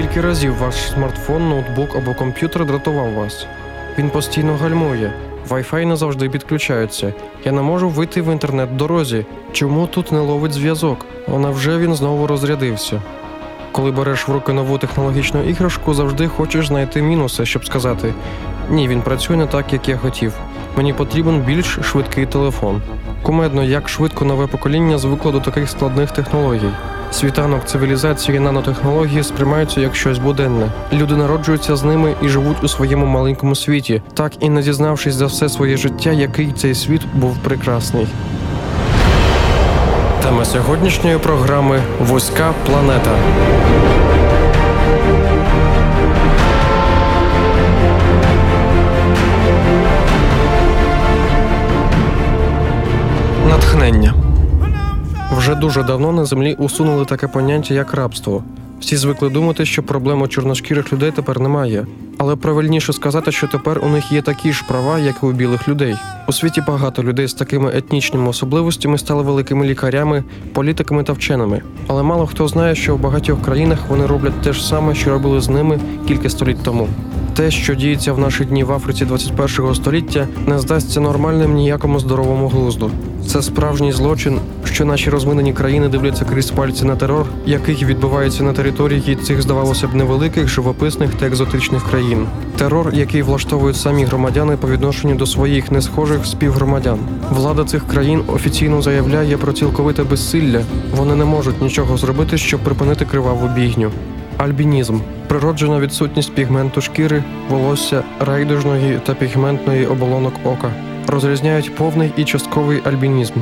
Скільки разів ваш смартфон, ноутбук або комп'ютер дратував вас? Він постійно гальмує, Wi-Fi не завжди підключається. Я не можу вийти в інтернет дорозі. Чому тут не ловить зв'язок? Вона вже він знову розрядився. Коли береш в руки нову технологічну іграшку, завжди хочеш знайти мінуси, щоб сказати: ні, він працює не так, як я хотів. Мені потрібен більш швидкий телефон. Кумедно, як швидко нове покоління звикло до таких складних технологій. Світанок цивілізації і нанотехнології сприймаються як щось буденне. Люди народжуються з ними і живуть у своєму маленькому світі, так і не дізнавшись за все своє життя, який цей світ був прекрасний. Тема сьогоднішньої програми Вузька планета. Натхнення вже дуже давно на землі усунули таке поняття, як рабство. Всі звикли думати, що проблему чорношкірих людей тепер немає, але правильніше сказати, що тепер у них є такі ж права, як і у білих людей. У світі багато людей з такими етнічними особливостями стали великими лікарями, політиками та вченими. Але мало хто знає, що в багатьох країнах вони роблять те ж саме, що робили з ними кілька століть тому. Те, що діється в наші дні в Африці 21-го століття, не здасться нормальним ніякому здоровому глузду. Це справжній злочин, що наші розвинені країни дивляться крізь пальці на терор, який відбувається на території цих, здавалося б, невеликих, живописних та екзотичних країн. Терор, який влаштовують самі громадяни по відношенню до своїх несхожих співгромадян. Влада цих країн офіційно заявляє про цілковите безсилля. Вони не можуть нічого зробити, щоб припинити криваву бігню. Альбінізм природжена відсутність пігменту шкіри, волосся, райдужної та пігментної оболонок ока розрізняють повний і частковий альбінізм.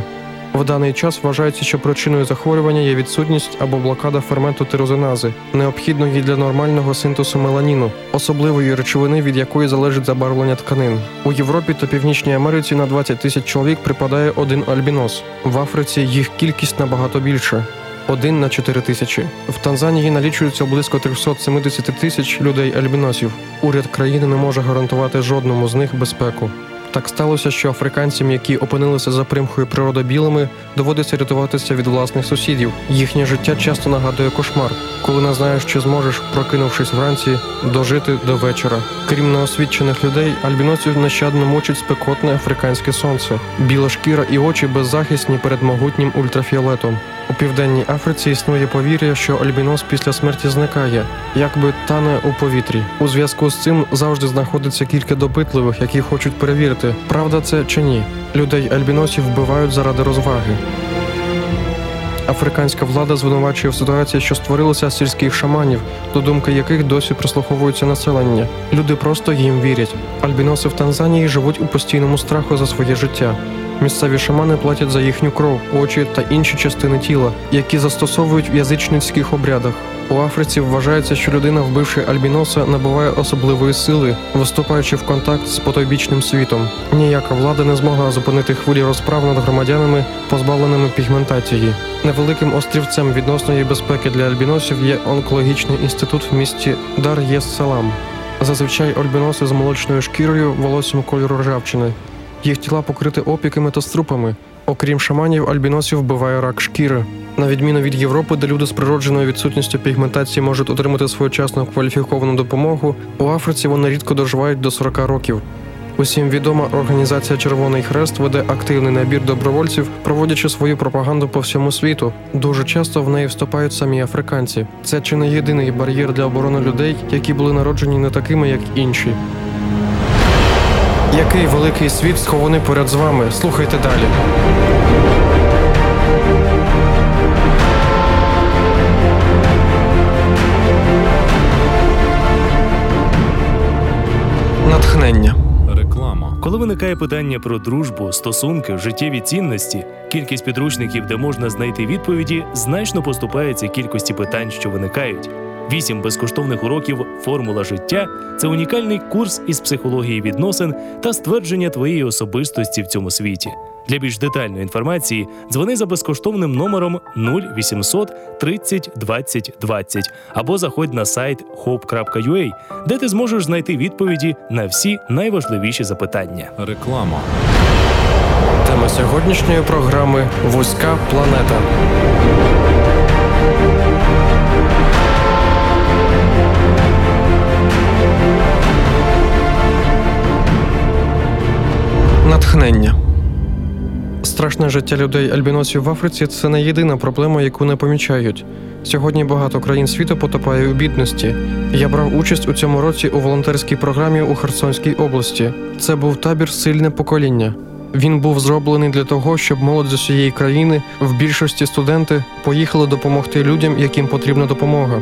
В даний час вважається, що причиною захворювання є відсутність або блокада ферменту тирозинази, необхідної для нормального синтезу меланіну, особливої речовини, від якої залежить забарвлення тканин. У Європі та Північній Америці на 20 тисяч чоловік припадає один альбінос. В Африці їх кількість набагато більша. Один на 4 тисячі. В Танзанії налічується близько 370 тисяч людей альбіносів. Уряд країни не може гарантувати жодному з них безпеку. Так сталося, що африканцям, які опинилися за примхою природобілими, доводиться рятуватися від власних сусідів. Їхнє життя часто нагадує кошмар, коли не знаєш, чи зможеш, прокинувшись вранці, дожити до вечора. Крім неосвічених людей, альбіносів нещадно мучить спекотне африканське сонце, біла шкіра і очі беззахисні перед могутнім ультрафіолетом. Південній Африці існує повір'я, що альбінос після смерті зникає, якби тане у повітрі. У зв'язку з цим завжди знаходиться кілька допитливих, які хочуть перевірити, правда це чи ні. Людей альбіносів вбивають заради розваги. Африканська влада звинувачує в ситуації, що створилася сільських шаманів, до думки яких досі прислуховується населення. Люди просто їм вірять. Альбіноси в Танзанії живуть у постійному страху за своє життя. Місцеві шамани платять за їхню кров, очі та інші частини тіла, які застосовують в язичницьких обрядах. У Африці вважається, що людина, вбивши альбіноса, набуває особливої сили, виступаючи в контакт з потойбічним світом. Ніяка влада не змогла зупинити хвилі розправ над громадянами, позбавленими пігментації. Невеликим острівцем відносної безпеки для альбіносів є онкологічний інститут в місті Дар єс Салам. Зазвичай альбіноси з молочною шкірою, волоссям кольору ржавчини. Їх тіла покрити опіками та струпами. Окрім шаманів, альбіносів вбиває рак шкіри. На відміну від Європи, де люди з природженою відсутністю пігментації можуть отримати своєчасну кваліфіковану допомогу, у Африці вони рідко доживають до 40 років. Усім відома організація Червоний Хрест веде активний набір добровольців, проводячи свою пропаганду по всьому світу. Дуже часто в неї вступають самі африканці. Це чи не єдиний бар'єр для оборони людей, які були народжені не такими, як інші. Який великий світ схований поряд з вами? Слухайте далі. Натхнення. Реклама. Коли виникає питання про дружбу, стосунки, життєві цінності, кількість підручників, де можна знайти відповіді, значно поступається кількості питань, що виникають. Вісім безкоштовних уроків Формула життя це унікальний курс із психології відносин та ствердження твоєї особистості в цьому світі. Для більш детальної інформації дзвони за безкоштовним номером 0800 30 20 20 або заходь на сайт hope.ua, де ти зможеш знайти відповіді на всі найважливіші запитання. Реклама. Тема сьогоднішньої програми Вузька планета. Натхнення. Страшне життя людей альбіносів в Африці це не єдина проблема, яку не помічають. Сьогодні багато країн світу потопає у бідності. Я брав участь у цьому році у волонтерській програмі у Херсонській області. Це був табір Сильне покоління. Він був зроблений для того, щоб молодь з усієї країни, в більшості студенти, поїхали допомогти людям, яким потрібна допомога.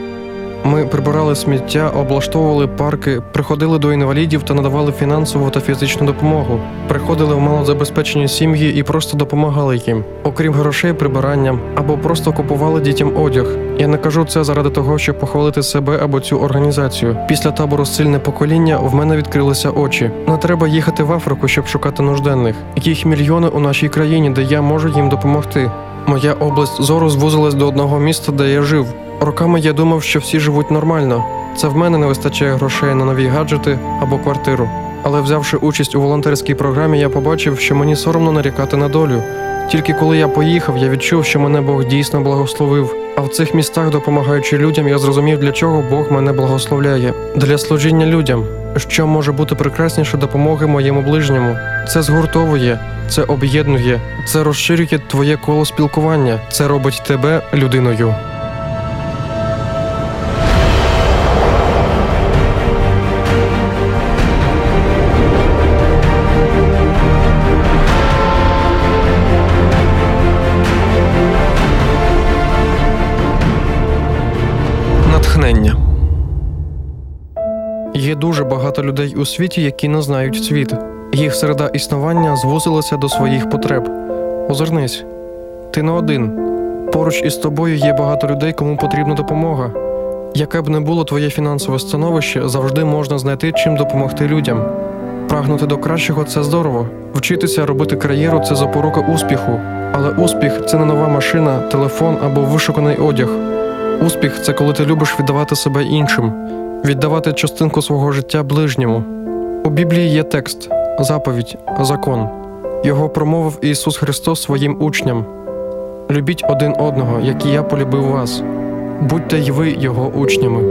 Ми прибирали сміття, облаштовували парки, приходили до інвалідів та надавали фінансову та фізичну допомогу. Приходили в малозабезпечені сім'ї і просто допомагали їм, окрім грошей, прибиранням або просто купували дітям одяг. Я не кажу це заради того, щоб похвалити себе або цю організацію. Після табору сильне покоління в мене відкрилися очі. Не треба їхати в Африку, щоб шукати нужденних. Їх мільйони у нашій країні, де я можу їм допомогти. Моя область зору звузилась до одного міста, де я жив. Роками я думав, що всі живуть нормально. Це в мене не вистачає грошей на нові гаджети або квартиру. Але взявши участь у волонтерській програмі, я побачив, що мені соромно нарікати на долю. Тільки коли я поїхав, я відчув, що мене Бог дійсно благословив. А в цих містах, допомагаючи людям, я зрозумів, для чого Бог мене благословляє для служіння людям. Що може бути прекрасніше допомоги моєму ближньому? Це згуртовує, це об'єднує, це розширює твоє коло спілкування, це робить тебе людиною. Натхнення. Є дуже багато людей у світі, які не знають світ. Їх середа існування звузилася до своїх потреб. Озирнись, ти не один. Поруч із тобою є багато людей, кому потрібна допомога. Яке б не було твоє фінансове становище, завжди можна знайти чим допомогти людям. Прагнути до кращого це здорово. Вчитися робити кар'єру це запорука успіху. Але успіх це не нова машина, телефон або вишуканий одяг. Успіх це коли ти любиш віддавати себе іншим, віддавати частинку свого життя ближньому. У Біблії є текст, заповідь, закон. Його промовив Ісус Христос своїм учням: Любіть один одного, як і я полюбив вас. Будьте й ви його учнями.